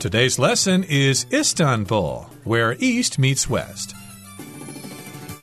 Today's lesson is Istanbul, where East meets West.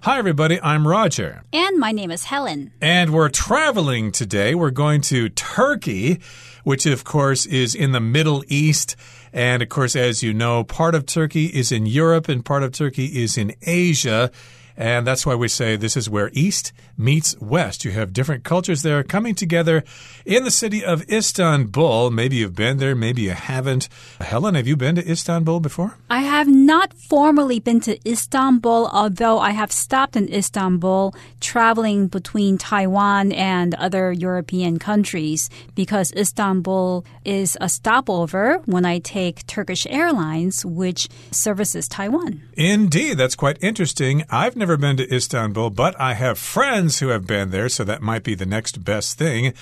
Hi, everybody. I'm Roger. And my name is Helen. And we're traveling today. We're going to Turkey, which, of course, is in the Middle East. And, of course, as you know, part of Turkey is in Europe and part of Turkey is in Asia. And that's why we say this is where East meets West. You have different cultures there coming together in the city of Istanbul. Maybe you've been there, maybe you haven't. Helen, have you been to Istanbul before? I have not formally been to Istanbul, although I have stopped in Istanbul traveling between Taiwan and other European countries because Istanbul is a stopover when I take Turkish Airlines, which services Taiwan. Indeed, that's quite interesting. I've never never been to Istanbul, but I have friends who have been there, so that might be the next best thing.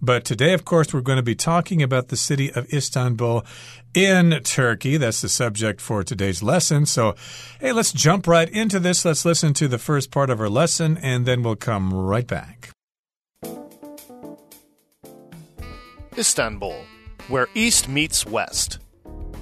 But today, of course, we're going to be talking about the city of Istanbul in Turkey. That's the subject for today's lesson. So, hey, let's jump right into this. Let's listen to the first part of our lesson, and then we'll come right back. Istanbul, where East meets West.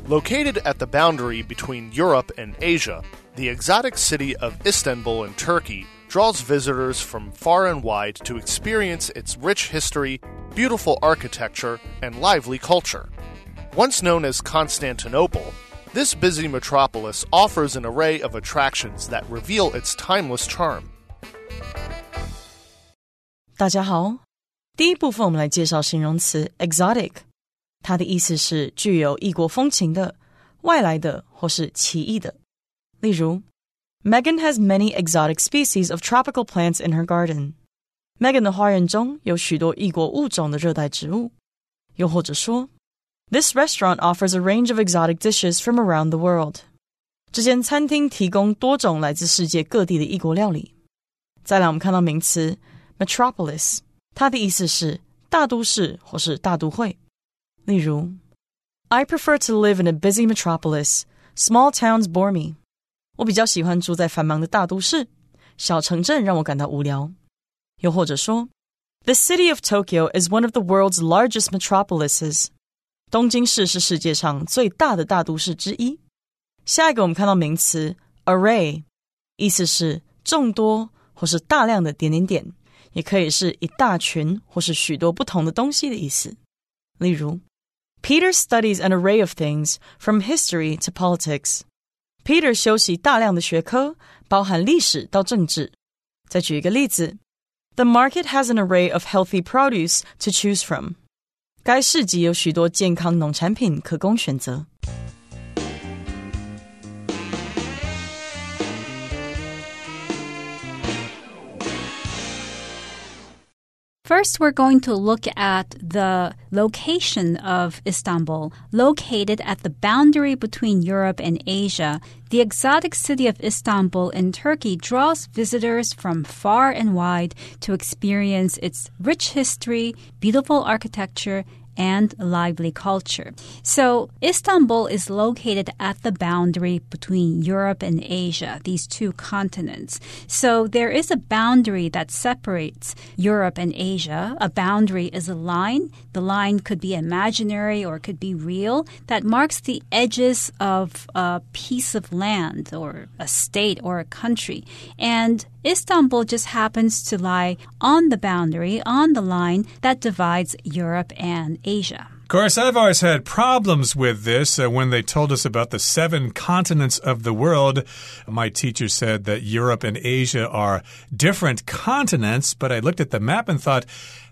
Located at the boundary between Europe and Asia, the exotic city of Istanbul in Turkey draws visitors from far and wide to experience its rich history, beautiful architecture, and lively culture. Once known as Constantinople, this busy metropolis offers an array of attractions that reveal its timeless charm. 大家好，第一部分我们来介绍形容词 exotic，它的意思是具有异国风情的、外来的或是奇异的。 例如，Megan has many exotic species of tropical plants in her garden. Megan 的花园中有许多异国物种的热带植物。又或者说，This restaurant offers a range of exotic dishes from around the world. 这间餐厅提供多种来自世界各地的异国料理。再来，我们看到名词 metropolis，它的意思是大都市或是大都会。例如，I prefer to live in a busy metropolis. Small towns bore me. 我比较喜欢住在繁忙的大都市，小城镇让我感到无聊。又或者说，The city of Tokyo is one of the world's largest metropolises。东京市是世界上最大的大都市之一。下一个我们看到名词 array，意思是众多或是大量的点点点，也可以是一大群或是许多不同的东西的意思。例如，Peter studies an array of things from history to politics。 Peter 修习大量的学科，包含历史到政治。再举一个例子，The market has an array of healthy produce to choose from。该市集有许多健康农产品可供选择。 First, we're going to look at the location of Istanbul. Located at the boundary between Europe and Asia, the exotic city of Istanbul in Turkey draws visitors from far and wide to experience its rich history, beautiful architecture, and lively culture. So, Istanbul is located at the boundary between Europe and Asia, these two continents. So, there is a boundary that separates Europe and Asia. A boundary is a line. The line could be imaginary or could be real that marks the edges of a piece of land or a state or a country. And Istanbul just happens to lie on the boundary, on the line that divides Europe and Asia. Of course, I've always had problems with this. Uh, when they told us about the seven continents of the world, my teacher said that Europe and Asia are different continents, but I looked at the map and thought,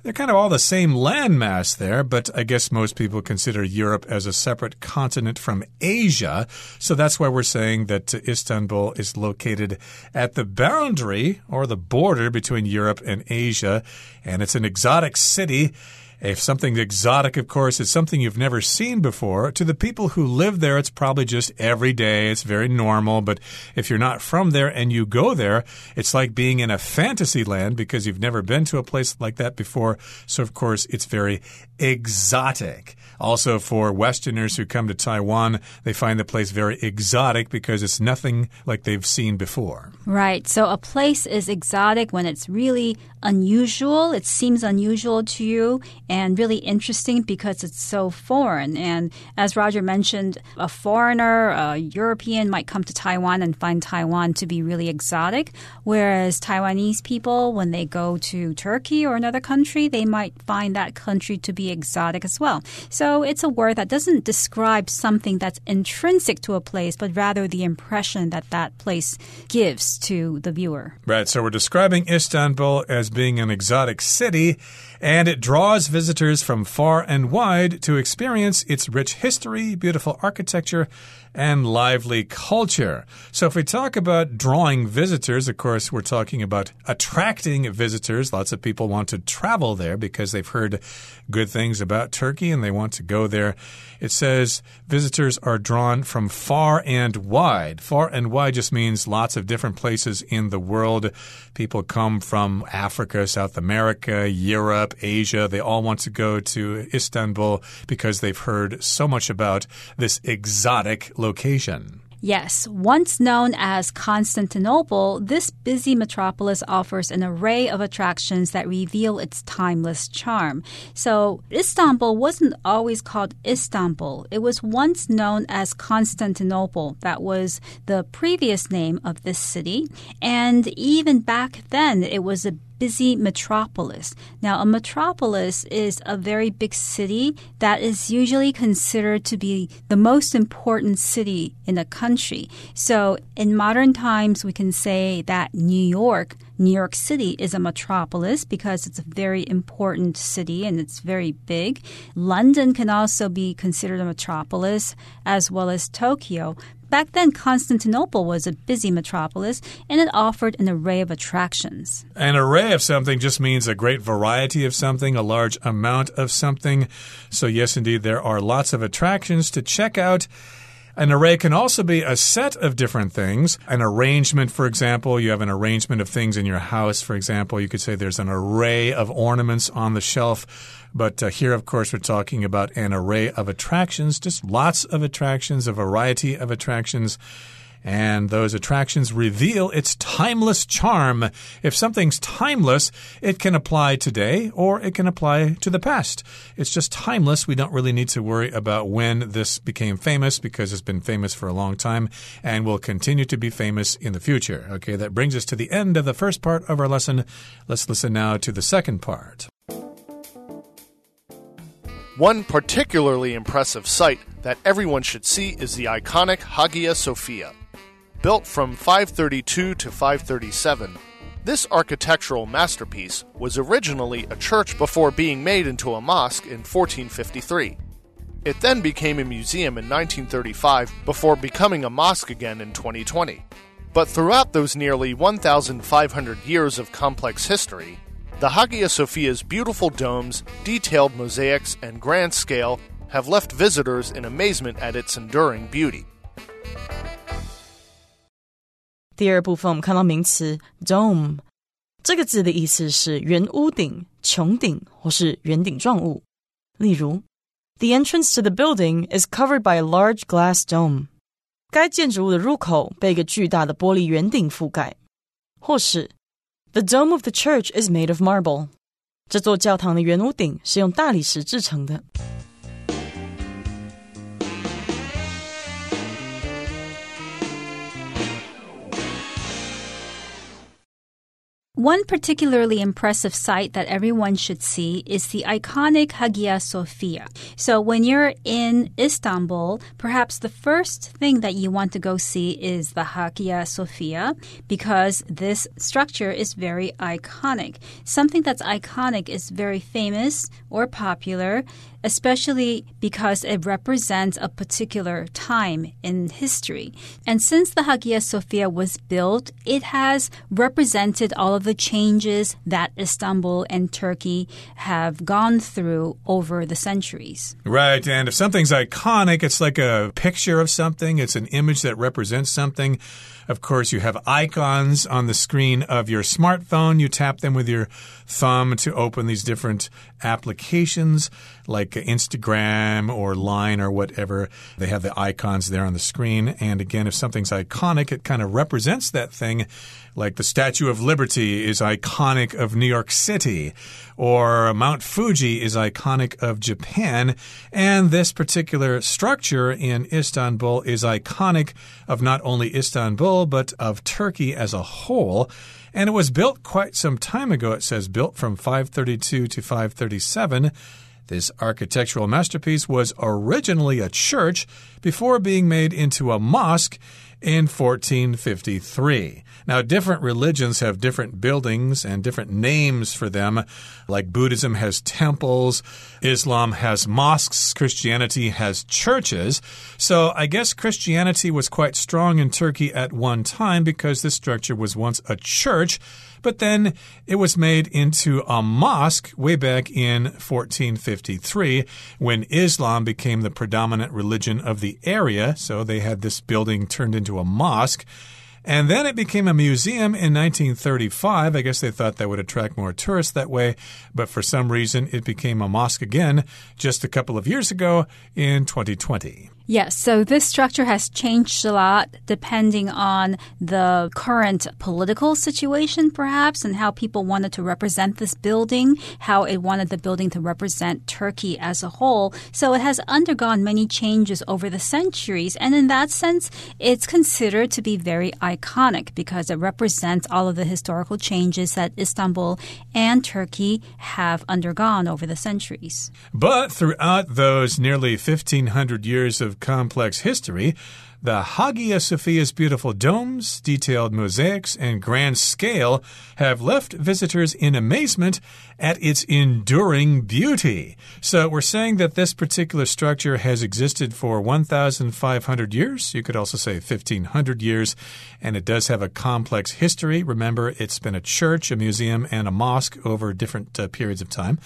they're kind of all the same landmass there, but I guess most people consider Europe as a separate continent from Asia. So that's why we're saying that Istanbul is located at the boundary or the border between Europe and Asia, and it's an exotic city. If something exotic, of course, is something you've never seen before, to the people who live there, it's probably just every day. It's very normal. But if you're not from there and you go there, it's like being in a fantasy land because you've never been to a place like that before. So, of course, it's very exotic. Also, for Westerners who come to Taiwan, they find the place very exotic because it's nothing like they've seen before. Right. So a place is exotic when it's really unusual. It seems unusual to you and really interesting because it's so foreign. And as Roger mentioned, a foreigner, a European might come to Taiwan and find Taiwan to be really exotic, whereas Taiwanese people, when they go to Turkey or another country, they might find that country to be exotic as well. So it's a word that doesn't describe something that's intrinsic to a place, but rather the impression that that place gives to the viewer. Right. So we're describing Istanbul as being an exotic city, and it draws visitors from far and wide to experience its rich history, beautiful architecture, and lively culture. So, if we talk about drawing visitors, of course, we're talking about attracting visitors. Lots of people want to travel there because they've heard good things about Turkey and they want to go there. It says visitors are drawn from far and wide. Far and wide just means lots of different places in the world. People come from Africa, South America, Europe, Asia. They all want to go to Istanbul because they've heard so much about this exotic location. Yes, once known as Constantinople, this busy metropolis offers an array of attractions that reveal its timeless charm. So, Istanbul wasn't always called Istanbul. It was once known as Constantinople. That was the previous name of this city. And even back then, it was a busy metropolis. Now, a metropolis is a very big city that is usually considered to be the most important city in a country. So, in modern times, we can say that New York, New York City, is a metropolis because it's a very important city and it's very big. London can also be considered a metropolis, as well as Tokyo. Back then, Constantinople was a busy metropolis and it offered an array of attractions. An array of something just means a great variety of something, a large amount of something. So, yes, indeed, there are lots of attractions to check out. An array can also be a set of different things. An arrangement, for example, you have an arrangement of things in your house. For example, you could say there's an array of ornaments on the shelf. But uh, here, of course, we're talking about an array of attractions, just lots of attractions, a variety of attractions. And those attractions reveal its timeless charm. If something's timeless, it can apply today or it can apply to the past. It's just timeless. We don't really need to worry about when this became famous because it's been famous for a long time and will continue to be famous in the future. Okay, that brings us to the end of the first part of our lesson. Let's listen now to the second part. One particularly impressive sight that everyone should see is the iconic Hagia Sophia. Built from 532 to 537, this architectural masterpiece was originally a church before being made into a mosque in 1453. It then became a museum in 1935 before becoming a mosque again in 2020. But throughout those nearly 1,500 years of complex history, the Hagia Sophia's beautiful domes, detailed mosaics, and grand scale have left visitors in amazement at its enduring beauty. 第二部分我们看到名词 dome，这个字的意思是圆屋顶、穹顶或是圆顶状物。例如，The entrance to the building is covered by a large glass dome。该建筑物的入口被一个巨大的玻璃圆顶覆盖。或是 the dome of the church is made of marble. 这座教堂的圆屋顶是用大理石制成的。 One particularly impressive sight that everyone should see is the iconic Hagia Sophia. So, when you're in Istanbul, perhaps the first thing that you want to go see is the Hagia Sophia because this structure is very iconic. Something that's iconic is very famous or popular especially because it represents a particular time in history. And since the Hagia Sophia was built, it has represented all of the changes that Istanbul and Turkey have gone through over the centuries. Right. And if something's iconic, it's like a picture of something, it's an image that represents something. Of course, you have icons on the screen of your smartphone. You tap them with your thumb to open these different applications like Instagram or Line or whatever. They have the icons there on the screen. And again, if something's iconic, it kind of represents that thing. Like the Statue of Liberty is iconic of New York City, or Mount Fuji is iconic of Japan. And this particular structure in Istanbul is iconic of not only Istanbul, but of Turkey as a whole. And it was built quite some time ago, it says, built from 532 to 537. This architectural masterpiece was originally a church before being made into a mosque in 1453. Now, different religions have different buildings and different names for them. Like Buddhism has temples, Islam has mosques, Christianity has churches. So I guess Christianity was quite strong in Turkey at one time because this structure was once a church. But then it was made into a mosque way back in 1453 when Islam became the predominant religion of the area. So they had this building turned into a mosque. And then it became a museum in 1935. I guess they thought that would attract more tourists that way. But for some reason, it became a mosque again just a couple of years ago in 2020. Yes, so this structure has changed a lot depending on the current political situation, perhaps, and how people wanted to represent this building, how it wanted the building to represent Turkey as a whole. So it has undergone many changes over the centuries, and in that sense, it's considered to be very iconic because it represents all of the historical changes that Istanbul and Turkey have undergone over the centuries. But throughout those nearly 1500 years of complex history, the Hagia Sophia's beautiful domes, detailed mosaics, and grand scale have left visitors in amazement at its enduring beauty. So we're saying that this particular structure has existed for 1,500 years. You could also say 1,500 years. And it does have a complex history. Remember, it's been a church, a museum, and a mosque over different uh, periods of time.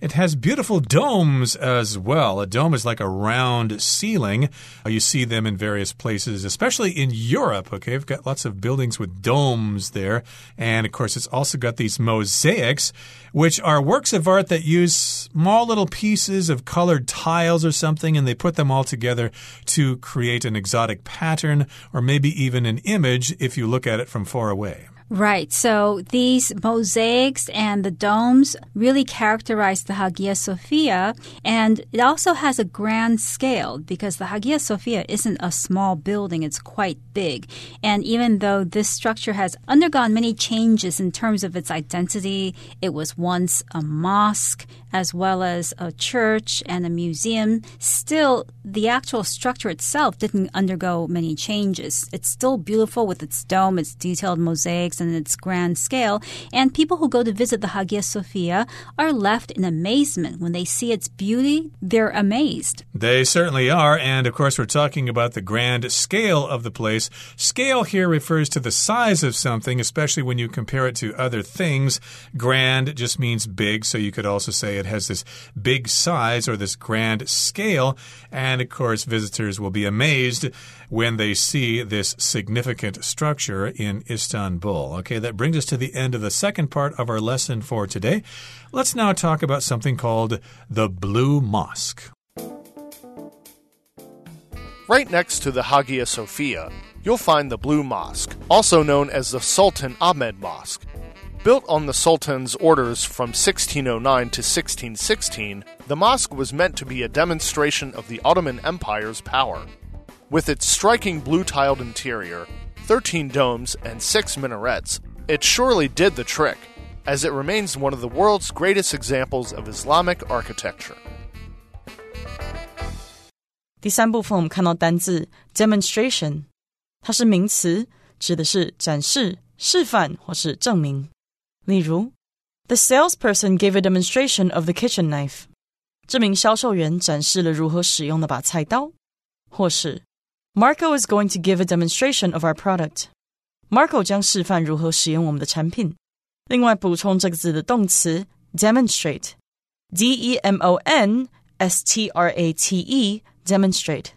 It has beautiful domes as well. A dome is like a round ceiling. Uh, you see them in various places, especially in Europe. Okay, we've got lots of buildings with domes there. And of course, it's also got these mosaics, which are works of art that use small little pieces of colored tiles or something, and they put them all together to create an exotic pattern or maybe even an image if you look at it from far away. Right. So these mosaics and the domes really characterize the Hagia Sophia. And it also has a grand scale because the Hagia Sophia isn't a small building, it's quite big. And even though this structure has undergone many changes in terms of its identity, it was once a mosque as well as a church and a museum, still the actual structure itself didn't undergo many changes. It's still beautiful with its dome, its detailed mosaics, and its grand scale. And people who go to visit the Hagia Sophia are left in amazement. When they see its beauty, they're amazed. They certainly are. And of course, we're talking about the grand scale of the place. Scale here refers to the size of something, especially when you compare it to other things. Grand just means big, so you could also say it has this big size or this grand scale. And of course, visitors will be amazed when they see this significant structure in Istanbul. Okay, that brings us to the end of the second part of our lesson for today. Let's now talk about something called the Blue Mosque. Right next to the Hagia Sophia, you'll find the Blue Mosque, also known as the Sultan Ahmed Mosque. Built on the Sultan's orders from 1609 to 1616, the mosque was meant to be a demonstration of the Ottoman Empire's power. With its striking blue tiled interior, 13 domes, and 6 minarets, it surely did the trick, as it remains one of the world's greatest examples of Islamic architecture. 第三部分我们看到单字 demonstration，它是名词，指的是展示、示范或是证明。例如，The salesperson gave a demonstration of the kitchen knife。 这名销售员展示了如何使用那把菜刀，或是 Marco is going to give a demonstration of our product。Marco 将示范如何使用我们的产品。另外，补充这个字的动词 demonstrate，d e m o n s t r a t e，demonstrate。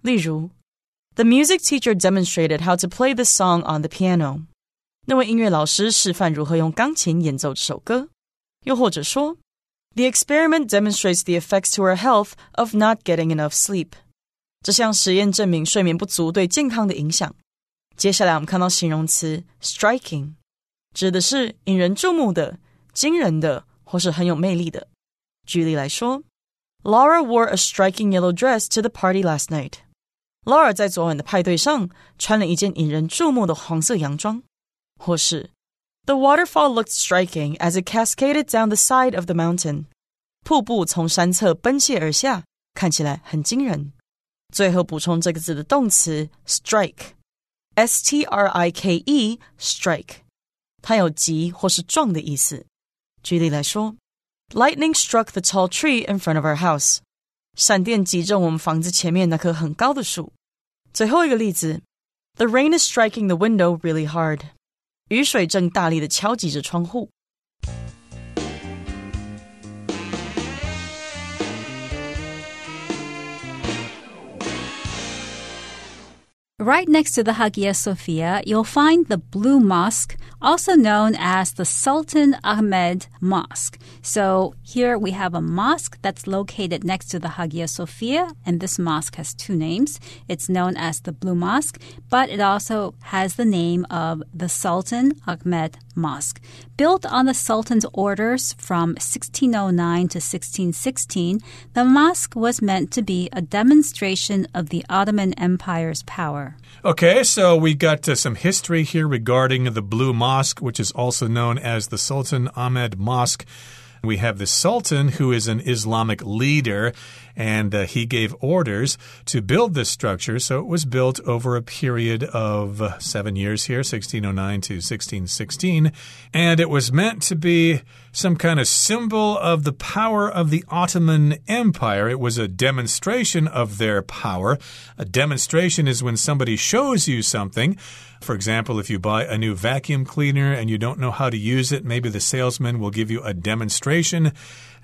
例如，The music teacher demonstrated how to play the song on the piano。那位音乐老师示范如何用钢琴演奏这首歌。又或者说，The experiment demonstrates the effects to our health of not getting enough sleep。 这项实验证明睡眠不足对健康的影响。接下来我们看到形容词 striking，指的是引人注目的、惊人的或是很有魅力的。举例来说，Laura wore a striking yellow dress to the party last night。Laura 在昨晚的派对上穿了一件引人注目的黄色洋装。或是 The waterfall looked striking as it cascaded down the side of the mountain。瀑布从山侧奔泻而下，看起来很惊人。 最后补充这个字的动词 strike。S T R I K E strike，它有击或是撞的意思。举例来说，Lightning struck the tall tree in front of our house。闪电击中我们房子前面那棵很高的树。最后一个例子，The rain is striking the window really hard。雨水正大力的敲击着窗户。 Right next to the Hagia Sophia, you'll find the Blue Mosque, also known as the Sultan Ahmed Mosque. So here we have a mosque that's located next to the Hagia Sophia, and this mosque has two names. It's known as the Blue Mosque, but it also has the name of the Sultan Ahmed Mosque. Built on the Sultan's orders from 1609 to 1616, the mosque was meant to be a demonstration of the Ottoman Empire's power. Okay, so we got uh, some history here regarding the Blue Mosque, which is also known as the Sultan Ahmed Mosque. We have the Sultan, who is an Islamic leader, and uh, he gave orders to build this structure. So it was built over a period of seven years here, 1609 to 1616. And it was meant to be some kind of symbol of the power of the Ottoman Empire. It was a demonstration of their power. A demonstration is when somebody shows you something. For example, if you buy a new vacuum cleaner and you don't know how to use it, maybe the salesman will give you a demonstration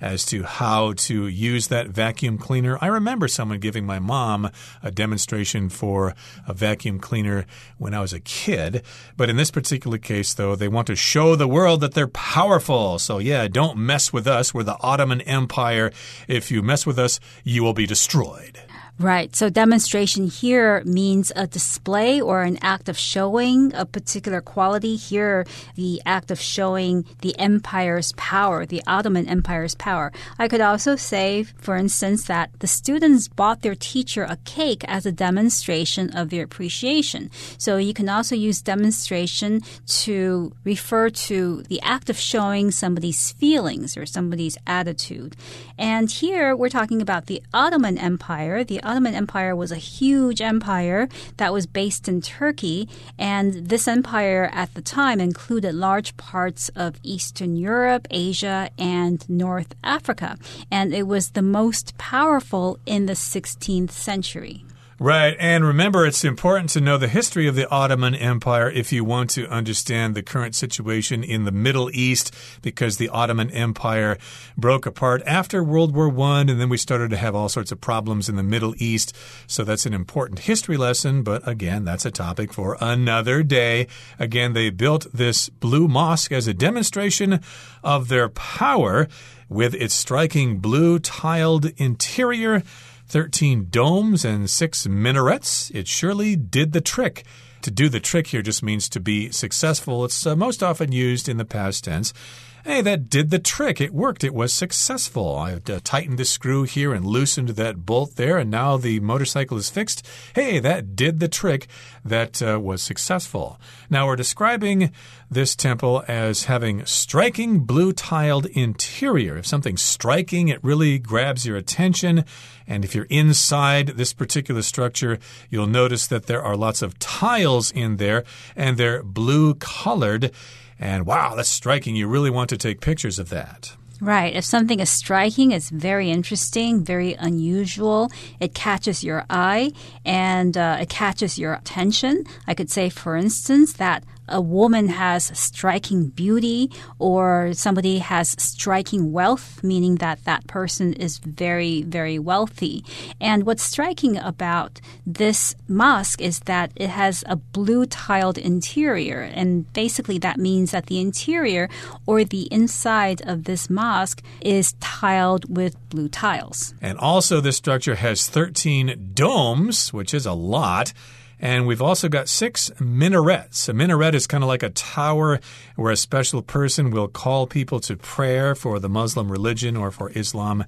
as to how to use that vacuum cleaner. I remember someone giving my mom a demonstration for a vacuum cleaner when I was a kid. But in this particular case, though, they want to show the world that they're powerful. So, yeah, don't mess with us. We're the Ottoman Empire. If you mess with us, you will be destroyed. Right. So demonstration here means a display or an act of showing a particular quality. Here, the act of showing the empire's power, the Ottoman Empire's power. I could also say, for instance, that the students bought their teacher a cake as a demonstration of their appreciation. So you can also use demonstration to refer to the act of showing somebody's feelings or somebody's attitude. And here we're talking about the Ottoman Empire. The Ottoman Empire was a huge empire that was based in Turkey, and this empire at the time included large parts of Eastern Europe, Asia, and North Africa. And it was the most powerful in the 16th century. Right. And remember, it's important to know the history of the Ottoman Empire if you want to understand the current situation in the Middle East, because the Ottoman Empire broke apart after World War I, and then we started to have all sorts of problems in the Middle East. So that's an important history lesson. But again, that's a topic for another day. Again, they built this blue mosque as a demonstration of their power with its striking blue tiled interior. 13 domes and 6 minarets. It surely did the trick. To do the trick here just means to be successful. It's uh, most often used in the past tense. Hey, that did the trick. It worked. It was successful. I uh, tightened the screw here and loosened that bolt there, and now the motorcycle is fixed. Hey, that did the trick. That uh, was successful. Now we're describing this temple as having striking blue tiled interior. If something's striking, it really grabs your attention. And if you're inside this particular structure, you'll notice that there are lots of tiles in there, and they're blue colored. And wow, that's striking. You really want to take pictures of that. Right. If something is striking, it's very interesting, very unusual. It catches your eye and uh, it catches your attention. I could say, for instance, that a woman has striking beauty or somebody has striking wealth, meaning that that person is very, very wealthy. And what's striking about this mosque is that it has a blue tiled interior. And basically, that means that the interior or the inside of this mosque is tiled with blue tiles. And also, this structure has 13 domes, which is a lot. And we've also got six minarets. A minaret is kind of like a tower where a special person will call people to prayer for the Muslim religion or for Islam.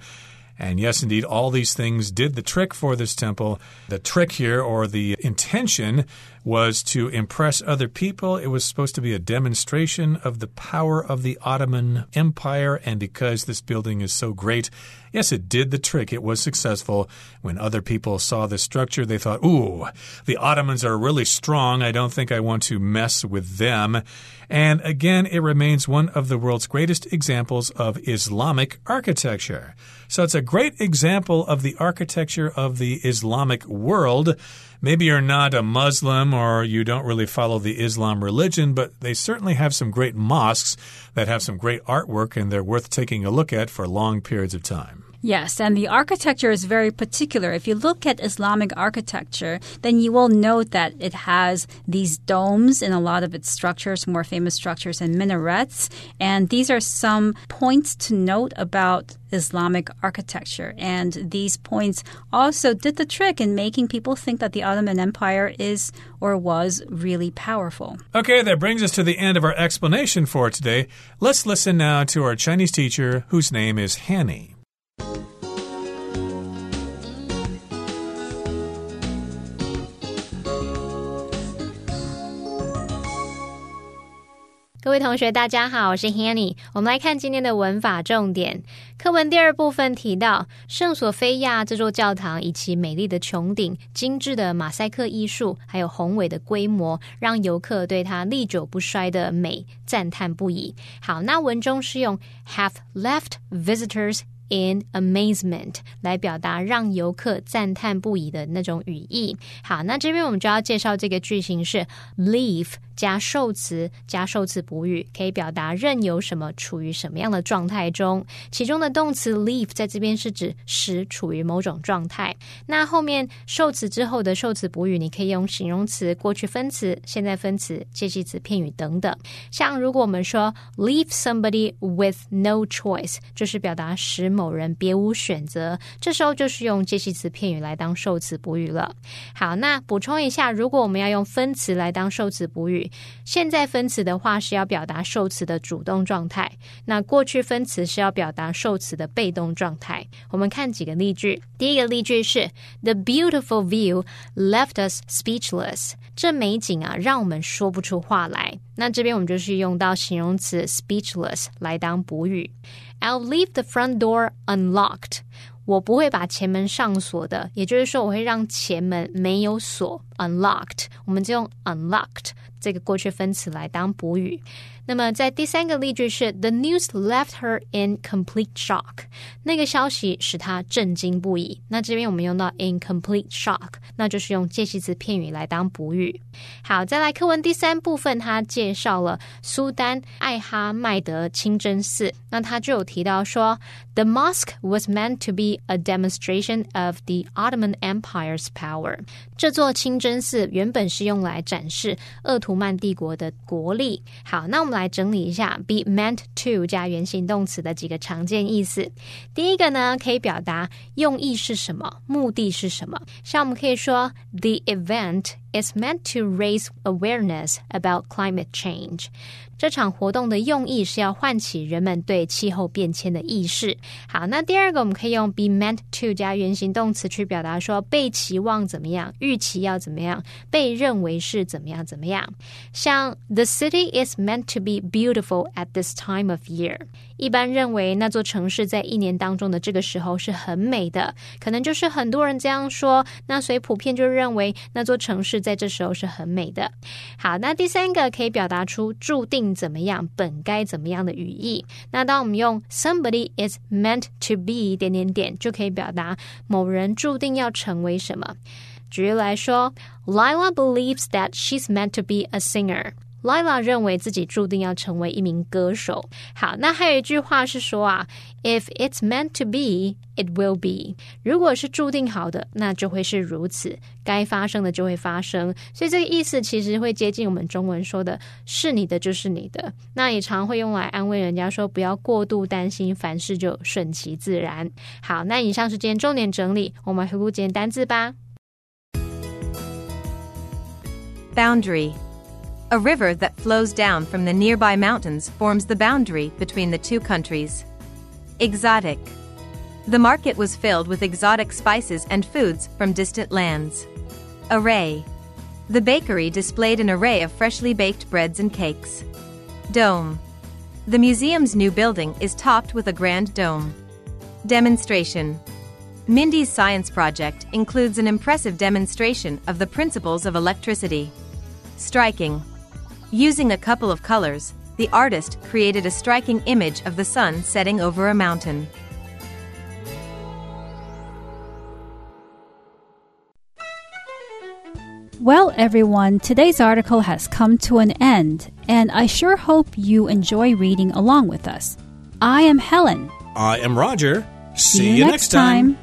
And yes, indeed, all these things did the trick for this temple. The trick here, or the intention, was to impress other people. It was supposed to be a demonstration of the power of the Ottoman Empire. And because this building is so great, yes, it did the trick. It was successful. When other people saw the structure, they thought, ooh, the Ottomans are really strong. I don't think I want to mess with them. And again, it remains one of the world's greatest examples of Islamic architecture. So it's a great example of the architecture of the Islamic world. Maybe you're not a Muslim or you don't really follow the Islam religion, but they certainly have some great mosques that have some great artwork and they're worth taking a look at for long periods of time. Yes, and the architecture is very particular. If you look at Islamic architecture, then you will note that it has these domes in a lot of its structures, more famous structures, and minarets. And these are some points to note about Islamic architecture. And these points also did the trick in making people think that the Ottoman Empire is or was really powerful. Okay, that brings us to the end of our explanation for today. Let's listen now to our Chinese teacher, whose name is Hanny. 各位同学，大家好，我是 Hanny。我们来看今天的文法重点。课文第二部分提到，圣索菲亚这座教堂以其美丽的穹顶、精致的马赛克艺术，还有宏伟的规模，让游客对它历久不衰的美赞叹不已。好，那文中是用 have left visitors。in amazement 来表达让游客赞叹不已的那种语义。好，那这边我们就要介绍这个句型是 leave 加受词加受词补语，可以表达任由什么处于什么样的状态中。其中的动词 leave 在这边是指使处于某种状态。那后面受词之后的受词补语，你可以用形容词、过去分词、现在分词、介系词、片语等等。像如果我们说 leave somebody with no choice，就是表达使某人别无选择，这时候就是用介系词片语来当受词补语了。好，那补充一下，如果我们要用分词来当受词补语，现在分词的话是要表达受词的主动状态，那过去分词是要表达受词的被动状态。我们看几个例句，第一个例句是 The beautiful view left us speechless。这美景啊，让我们说不出话来。那这边我们就是用到形容词 speechless 来当补语。I'll leave the front door unlocked。我不会把前门上锁的，也就是说，我会让前门没有锁，unlocked。我们就用 unlocked 这个过去分词来当补语。那么在第三个例句是 The news left her in complete shock。那个消息使她震惊不已。那这边我们用到 in complete shock，那就是用介系词片语来当补语。好，再来课文第三部分，它介绍了苏丹艾哈迈德清真寺。那他就有提到说，The mosque was meant to be a demonstration of the Ottoman Empire's power。这座清真寺原本是用来展示鄂图曼帝国的国力。好，那我们。来整理一下，be meant to 加原形动词的几个常见意思。第一个呢，可以表达用意是什么，目的是什么。像我们可以说，the event is meant to raise awareness about climate change。这场活动的用意是要唤起人们对气候变迁的意识。好，那第二个我们可以用 be meant to 加原形动词去表达说被期望怎么样，预期要怎么样，被认为是怎么样怎么样。像 The city is meant to be beautiful at this time of year。 一般认为那座城市在一年当中的这个时候是很美的，可能就是很多人这样说，那所以普遍就认为那座城市在这时候是很美的。好，那第三个可以表达出注定怎么样、本该怎么样的语义。那当我们用 somebody is meant to be 点点点，就可以表达某人注定要成为什么。举例来说，Lila believes that she's meant to be a singer。Lila 认为自己注定要成为一名歌手。好，那还有一句话是说啊，If it's meant to be, it will be。如果是注定好的，那就会是如此，该发生的就会发生。所以这个意思其实会接近我们中文说的“是你的就是你的”。那也常会用来安慰人家说，不要过度担心，凡事就顺其自然。好，那以上是今天重点整理，我们回顾简单字吧。Boundary. A river that flows down from the nearby mountains forms the boundary between the two countries. Exotic. The market was filled with exotic spices and foods from distant lands. Array. The bakery displayed an array of freshly baked breads and cakes. Dome. The museum's new building is topped with a grand dome. Demonstration. Mindy's science project includes an impressive demonstration of the principles of electricity. Striking. Using a couple of colors, the artist created a striking image of the sun setting over a mountain. Well, everyone, today's article has come to an end, and I sure hope you enjoy reading along with us. I am Helen. I am Roger. See, you next time.